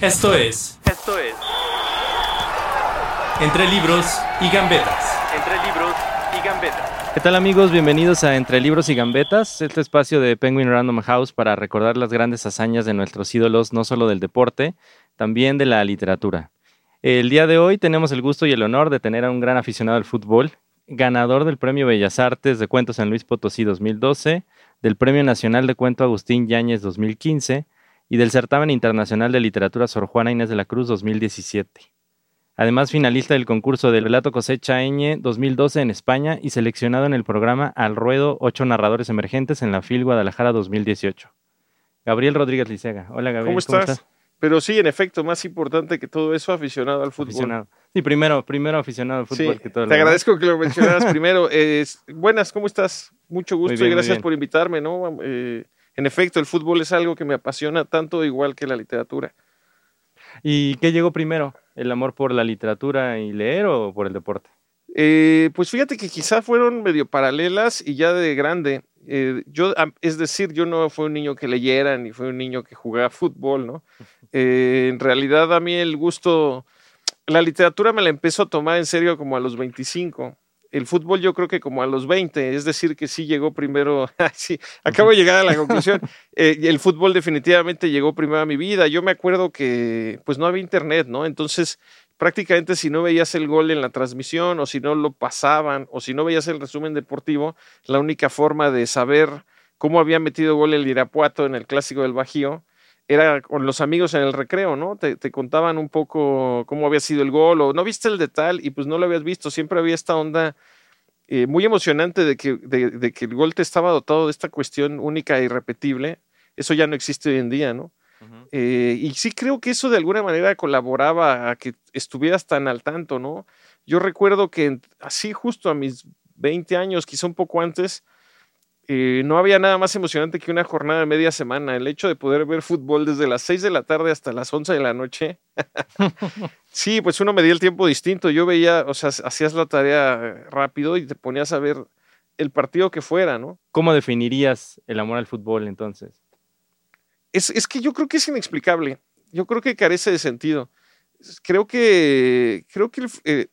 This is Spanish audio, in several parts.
Esto es... Esto es... Entre libros y gambetas. Entre libros y gambetas. ¿Qué tal amigos? Bienvenidos a Entre Libros y Gambetas, este espacio de Penguin Random House para recordar las grandes hazañas de nuestros ídolos, no solo del deporte, también de la literatura. El día de hoy tenemos el gusto y el honor de tener a un gran aficionado al fútbol, ganador del Premio Bellas Artes de Cuentos San Luis Potosí 2012, del Premio Nacional de Cuento Agustín Yáñez 2015 y del Certamen Internacional de Literatura Sor Juana Inés de la Cruz 2017. Además, finalista del concurso del relato cosecha Ñ 2012 en España y seleccionado en el programa Al Ruedo, ocho narradores emergentes en la FIL Guadalajara 2018. Gabriel Rodríguez Licega. Hola, Gabriel. ¿Cómo estás? Pero sí, en efecto, más importante que todo eso, aficionado al fútbol. Aficionado. Sí, primero, primero aficionado al fútbol Sí, que todo lo te demás. agradezco que lo mencionaras primero. Buenas, ¿cómo estás? Mucho gusto bien, y gracias por invitarme, ¿no? Eh, en efecto, el fútbol es algo que me apasiona tanto igual que la literatura. ¿Y qué llegó primero? ¿El amor por la literatura y leer o por el deporte? Eh, pues fíjate que quizá fueron medio paralelas y ya de grande. Eh, yo, es decir, yo no fui un niño que leyera ni fui un niño que jugaba fútbol, ¿no? Eh, en realidad a mí el gusto, la literatura me la empezó a tomar en serio como a los 25. El fútbol yo creo que como a los 20, es decir, que sí llegó primero, sí, acabo de llegar a la conclusión, Eh, el fútbol definitivamente llegó primero a mi vida. Yo me acuerdo que pues no había internet, ¿no? Entonces prácticamente si no veías el gol en la transmisión o si no lo pasaban o si no veías el resumen deportivo, la única forma de saber cómo había metido gol el Irapuato en el clásico del Bajío era con los amigos en el recreo, ¿no? Te, te contaban un poco cómo había sido el gol o no viste el de tal y pues no lo habías visto. Siempre había esta onda eh, muy emocionante de que, de, de que el gol te estaba dotado de esta cuestión única e irrepetible. Eso ya no existe hoy en día, ¿no? Eh, y sí creo que eso de alguna manera colaboraba a que estuvieras tan al tanto, ¿no? Yo recuerdo que así justo a mis 20 años, quizá un poco antes, eh, no había nada más emocionante que una jornada de media semana. El hecho de poder ver fútbol desde las 6 de la tarde hasta las 11 de la noche. sí, pues uno medía el tiempo distinto. Yo veía, o sea, hacías la tarea rápido y te ponías a ver el partido que fuera, ¿no? ¿Cómo definirías el amor al fútbol entonces? es, es que yo creo que es inexplicable. Yo creo que carece de sentido. Creo que, creo que eh,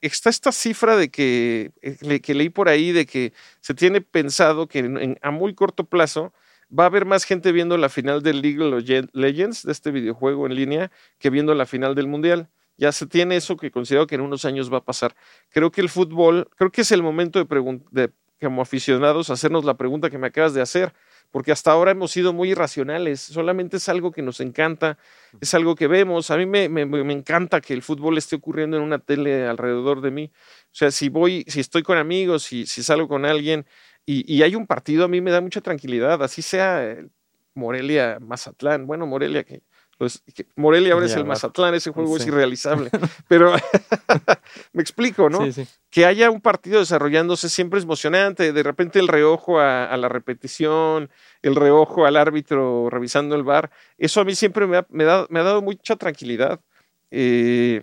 está esta cifra de que, eh, que leí por ahí de que se tiene pensado que en- a muy corto plazo va a haber más gente viendo la final del League of Legend- Legends, de este videojuego en línea, que viendo la final del Mundial. Ya se tiene eso que considero que en unos años va a pasar. Creo que el fútbol, creo que es el momento de, de como aficionados hacernos la pregunta que me acabas de hacer porque hasta ahora hemos sido muy irracionales, solamente es algo que nos encanta, es algo que vemos, a mí me, me- me encanta que el fútbol esté ocurriendo en una tele alrededor de mí, o sea, si voy, si estoy con amigos, si, si salgo con alguien y, y hay un partido, a mí me da mucha tranquilidad, así sea eh, Morelia, Mazatlán, bueno, Morelia que... pues, Morelia ahora es el. Mazatlán, ese juego es irrealizable. Pero me explico, ¿no? Sí, sí. que haya un partido desarrollándose siempre es emocionante. De repente el reojo a, a la repetición, el reojo al árbitro revisando el bar, eso a mí siempre me ha, me da- me ha dado mucha tranquilidad. Eh,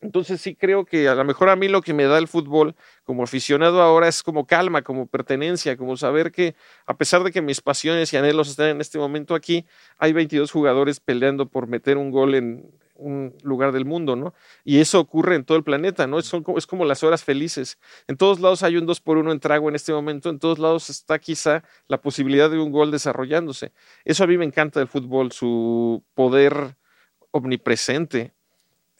entonces sí creo que a lo mejor a mí lo que me da el fútbol como aficionado ahora es como calma, como pertenencia, como saber que a pesar de que mis pasiones y anhelos están en este momento aquí, hay 22 jugadores peleando por meter un gol en un lugar del mundo, ¿no? Y eso ocurre en todo el planeta, ¿no? Es, como las horas felices. En todos lados hay un 2 por 1 en trago en este momento, en todos lados está quizá la posibilidad de un gol desarrollándose. Eso a mí me encanta del fútbol, su poder omnipresente.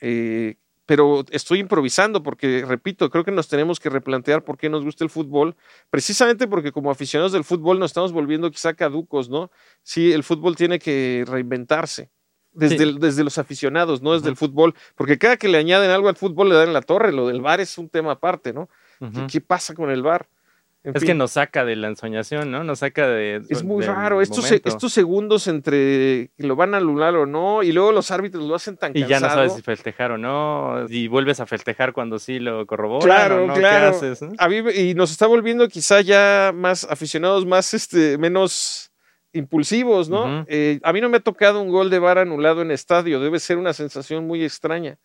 Eh, pero estoy improvisando porque, repito, creo que nos tenemos que replantear por qué nos gusta el fútbol, precisamente porque como aficionados del fútbol nos estamos volviendo quizá caducos, ¿no? Sí, el fútbol tiene que reinventarse. Desde, Sí. el- desde los aficionados, no desde el fútbol, porque cada que le añaden algo al fútbol le dan en la torre, lo del VAR es un tema aparte, ¿no? ¿Qué, qué pasa con el VAR? En Es fin. que nos saca de la ensoñación, ¿no? Nos saca de. Es muy raro estos, se- estos segundos entre que lo van a anular o no, y luego los árbitros lo hacen tan Y ya no sabes si festejar o no, y vuelves a festejar cuando sí lo corroboran Claro, o no, claro. ¿qué haces? A mí y nos está volviendo quizá ya más aficionados, más este, menos impulsivos, ¿no? Eh, a mí no me ha tocado un gol de VAR anulado en estadio, debe ser una sensación muy extraña.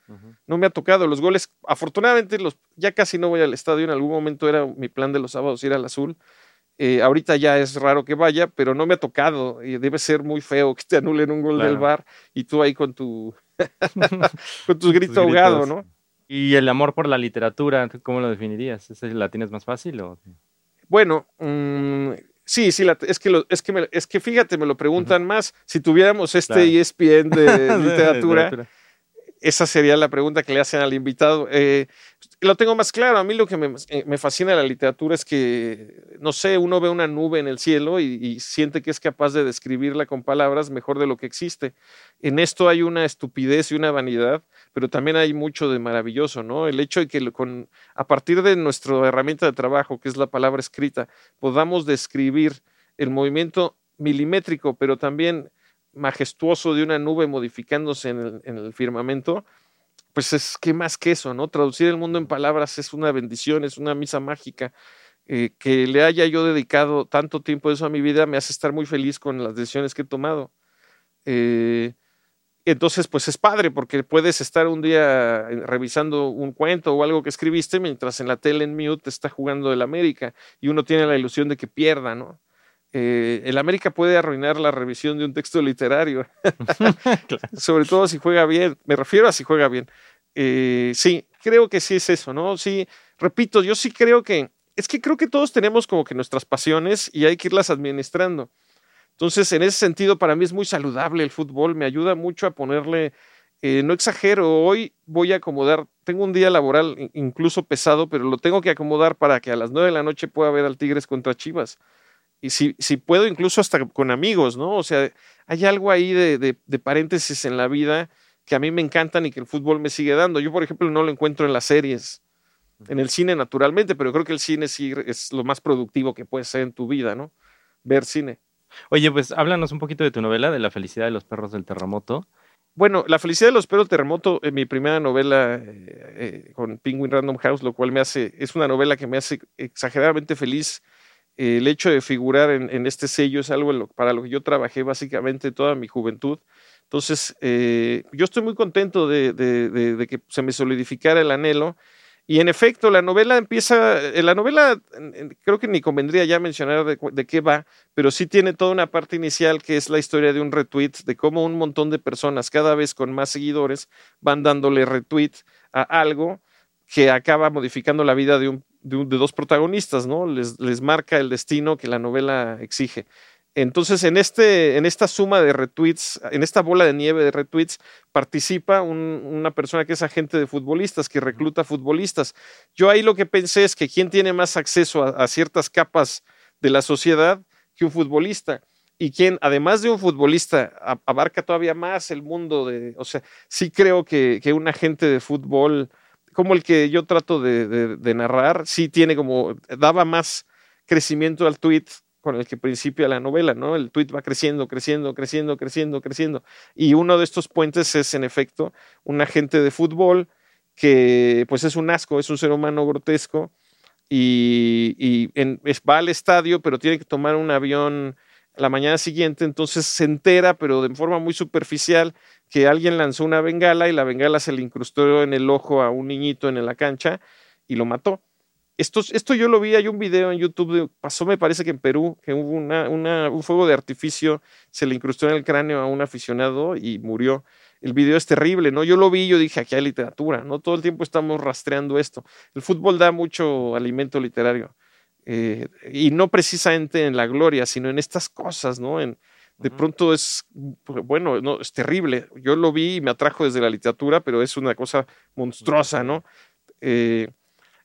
No me ha tocado los goles, afortunadamente los, ya casi no voy al estadio, en algún momento era mi plan de los sábados ir al azul. Eh, ahorita ya es raro que vaya, pero no me ha tocado. Y debe ser muy feo que te anulen un gol del. VAR y tú ahí con tu con tus gritos Tus ahogado, gritos. ¿no? Y el amor por la literatura, ¿tú ¿cómo lo definirías? ¿Esa ¿La tienes más fácil o...? Bueno, mm, sí, sí, la- es, que lo- es, que me- es que fíjate, me lo preguntan más. Si tuviéramos este Claro. ESPN de De literatura, esa sería la pregunta que le hacen al invitado. Eh, lo tengo más claro. A mí lo que me, eh, me fascina de la literatura es que, no sé, uno ve una nube en el cielo y, siente que es capaz de describirla con palabras mejor de lo que existe. En esto hay una estupidez y una vanidad, pero también hay mucho de maravilloso, ¿no? El hecho de que a partir de nuestra herramienta de trabajo, que es la palabra escrita, podamos describir el movimiento milimétrico, pero también majestuoso de una nube modificándose en el firmamento, pues es que más que eso, ¿no? Traducir el mundo en palabras es una bendición, es una misa mágica. Eh, que le haya yo dedicado tanto tiempo eso a mi vida me hace estar muy feliz con las decisiones que he tomado. Eh, entonces, pues es padre porque puedes estar un día eh, revisando un cuento o algo que escribiste mientras en la tele en mute está jugando el América y uno tiene la ilusión de que pierda, ¿no? Eh, el América puede arruinar la revisión de un texto literario, sobre todo si juega bien, me refiero a si juega bien. Eh, sí, creo que sí es eso, ¿no? Sí, repito, yo sí creo que, es que creo que todos tenemos como que nuestras pasiones y hay que irlas administrando. Entonces, en ese sentido, para mí es muy saludable el fútbol, me ayuda mucho a ponerle, eh, no exagero, hoy voy a acomodar, tengo un día laboral in- incluso pesado, pero lo tengo que acomodar para que a las nueve de la noche pueda ver al Tigres contra Chivas. Y si, si puedo, incluso hasta con amigos, ¿no? O sea, hay algo ahí de, de- de paréntesis en la vida que a mí me encantan y que el fútbol me sigue dando. Yo, por ejemplo, no lo encuentro en las series, en el cine naturalmente, pero creo que el cine sí es lo más productivo que puede ser en tu vida, ¿no? Ver cine. Oye, pues háblanos un poquito de tu novela, de la felicidad de los perros del terremoto. Bueno, La felicidad de los perros terremoto, en mi primera novela eh, eh, con Penguin Random House, lo cual me hace, es una novela que me hace exageradamente feliz. El hecho de figurar en, este sello es algo para lo que yo trabajé básicamente toda mi juventud. Entonces, eh, yo estoy muy contento de, de- que se me solidificara el anhelo. Y en efecto, la novela empieza, eh, la novela creo que ni convendría ya mencionar de qué va, pero sí tiene toda una parte inicial que es la historia de un retweet, de cómo un montón de personas, cada vez con más seguidores, van dándole retweet a algo que acaba modificando la vida de, un, de, dos protagonistas, ¿no? Les, les marca el destino que la novela exige. Entonces, en, este, en esta suma de retweets, en esta bola de nieve de retweets, participa un- una persona que es agente de futbolistas, que recluta futbolistas. Yo ahí lo que pensé es que quién tiene más acceso a, a ciertas capas de la sociedad que un futbolista. Y quien, además de un futbolista, abarca todavía más el mundo de. O sea, sí creo que, que un agente de fútbol, como el que yo trato de, narrar, sí tiene como. daba más crecimiento al tweet con el que principia la novela, ¿no? El tweet va creciendo, creciendo, creciendo, creciendo, creciendo. Y uno de estos puentes es, en efecto, un agente de fútbol que, pues, es un asco, es un ser humano grotesco y, y va al estadio, pero tiene que tomar un avión la mañana siguiente, entonces se entera, pero de forma muy superficial, que alguien lanzó una bengala y la bengala se le incrustó en el ojo a un niñito en la cancha y lo mató. Esto, esto yo lo vi, hay un video en YouTube, de- pasó me parece que en Perú, que hubo un fuego de artificio, se le incrustó en el cráneo a un aficionado y murió. El video es terrible, ¿no? Yo lo vi yo dije, aquí hay literatura, ¿no? Todo el tiempo estamos rastreando esto. El fútbol da mucho alimento literario. Eh, y no precisamente en la gloria, sino en estas cosas, ¿no? En, de pronto es, bueno, no, es terrible. Yo lo vi y me atrajo desde la literatura, pero es una cosa monstruosa, ¿no? Eh,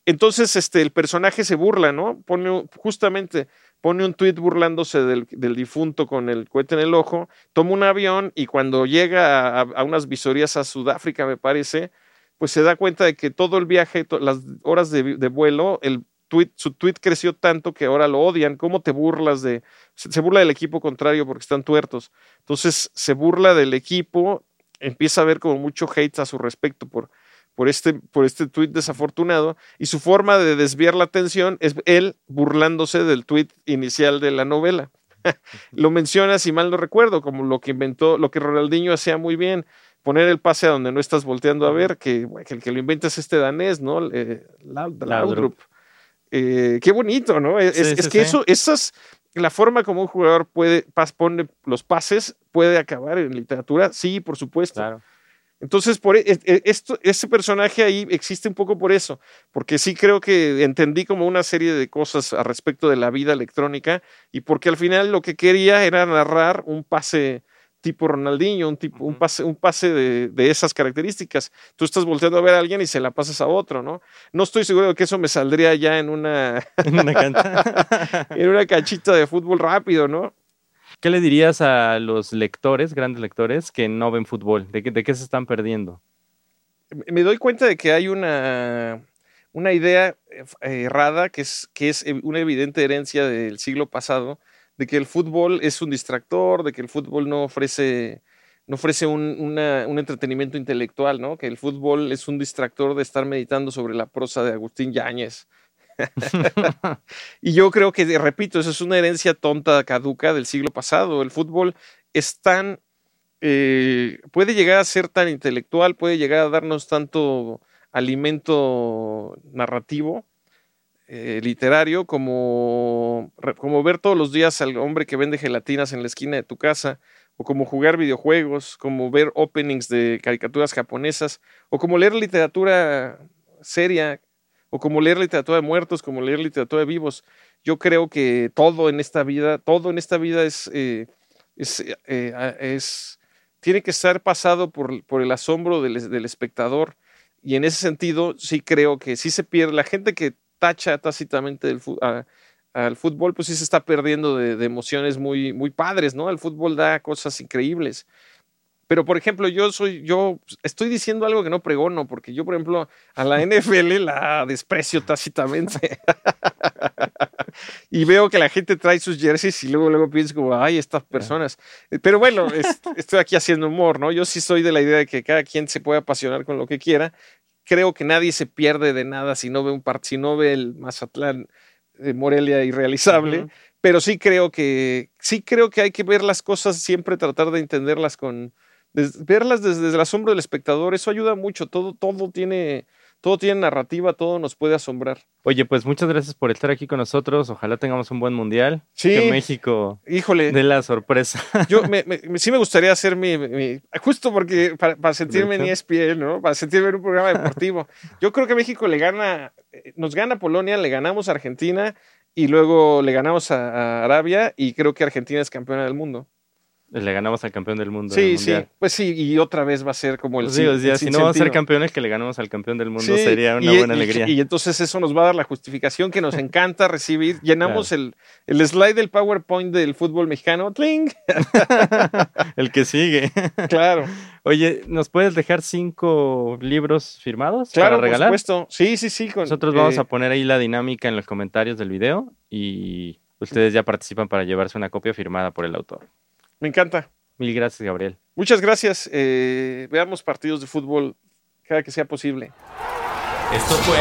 entonces, este, el personaje se burla, ¿no? Pone justamente, pone un tuit burlándose del, del difunto con el cohete en el ojo, toma un avión y cuando llega a, a unas visorías a Sudáfrica, me parece, pues se da cuenta de que todo el viaje, las horas de vuelo, el tweet, su tweet creció tanto que ahora lo odian. ¿Cómo te burlas de.? Se, se burla del equipo contrario porque están tuertos. Entonces se burla del equipo, empieza a ver como mucho hate a su respecto por, por este, por este tweet desafortunado. Y su forma de desviar la atención es él burlándose del tweet inicial de la novela. lo menciona, si mal no recuerdo, como lo que inventó, lo que Ronaldinho hacía muy bien poner el pase a donde no estás volteando a ver, que, que el que lo inventa es este danés, ¿no? Eh, Laud- Laudrup. Eh, qué bonito, ¿no? Es, Sí, es sí, que sí. eso, esas, la forma como un jugador puede, pas, pone los pases, puede acabar en literatura, sí, por supuesto. Claro. Entonces, por e- e- esto, ese personaje ahí existe un poco por eso, porque sí creo que entendí como una serie de cosas al respecto de la vida electrónica y porque al final lo que quería era narrar un pase tipo Ronaldinho, un, tipo, un pase, un pase de, de esas características. Tú estás volteando a ver a alguien y se la pasas a otro, ¿no? No estoy seguro de que eso me saldría ya en una, En una cancha. en una canchita de fútbol rápido, ¿no? ¿Qué le dirías a los lectores, grandes lectores, que no ven fútbol? ¿De qué, de qué se están perdiendo? me doy cuenta de que hay una, una idea eh, errada que es, que es una evidente herencia del siglo pasado, de que el fútbol es un distractor, de que el fútbol no ofrece, no ofrece un, una- un entretenimiento intelectual, ¿no? que el fútbol es un distractor de estar meditando sobre la prosa de Agustín Yáñez. y yo creo que, repito, eso es una herencia tonta, caduca del siglo pasado. El fútbol es tan eh, puede llegar a ser tan intelectual, puede llegar a darnos tanto alimento narrativo, eh, literario, como, como ver todos los días al hombre que vende gelatinas en la esquina de tu casa, o como jugar videojuegos, como ver openings de caricaturas japonesas, o como leer literatura seria, o como leer literatura de muertos, como leer literatura de vivos. Yo creo que todo en esta vida, todo en esta vida es, eh, eh, es tiene que estar pasado por, por el asombro del, del espectador. Y en ese sentido, sí creo que sí se pierde. La gente que tacha tácitamente del a- al fútbol, pues sí se está perdiendo de, de emociones muy, muy padres, ¿no? El fútbol da cosas increíbles. Pero, por ejemplo, yo soy, yo estoy diciendo algo que no pregono, porque yo, por ejemplo, a la NFL la desprecio tácitamente. y veo que la gente trae sus jerseys y luego, luego pienso como, ay, estas personas. Eh, Pero bueno, es- estoy aquí haciendo humor, ¿no? Yo sí soy de la idea de que cada quien se puede apasionar con lo que quiera. Creo que nadie se pierde de nada si no ve un part, si no ve el Mazatlán de Morelia irrealizable. Pero sí creo que, sí creo que hay que ver las cosas, siempre tratar de entenderlas con, des- verlas desde, desde el asombro del espectador. Eso ayuda mucho. Todo, todo tiene, todo tiene narrativa, todo nos puede asombrar. Oye, pues muchas gracias por estar aquí con nosotros. Ojalá tengamos un buen mundial. Sí. Que México Híjole. dé la sorpresa. Yo me, me- sí me gustaría hacer mi, mi- justo porque para, para sentirme en E ESPN, ¿no? Para sentirme en un programa deportivo. Yo creo que México le gana, eh, nos gana Polonia, le ganamos a Argentina y luego le ganamos a, a Arabia y creo que Argentina es campeona del mundo. Le ganamos al campeón del mundo. Sí, sí, pues sí, y otra vez va a ser como el Pues el si no vamos a ser campeones, que le ganamos al campeón del mundo Sí, sería una y- buena y- alegría. Y, entonces eso nos va a dar la justificación que nos encanta recibir. Llenamos el, el slide del PowerPoint del fútbol mexicano. ¡Tling! el que sigue. Claro, Oye, ¿nos puedes dejar cinco libros firmados claro, para por regalar? supuesto. Sí, sí, sí. con- Nosotros vamos eh, a poner ahí la dinámica en los comentarios del video y ustedes ya participan para llevarse una copia firmada por el autor. Me encanta. Mil gracias, Gabriel. Muchas gracias. eh, veamos partidos de fútbol cada que sea posible. Esto fue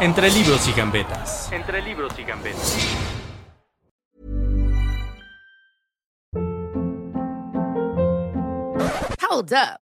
Entre libros y gambetas. Entre libros y gambetas. Hold up.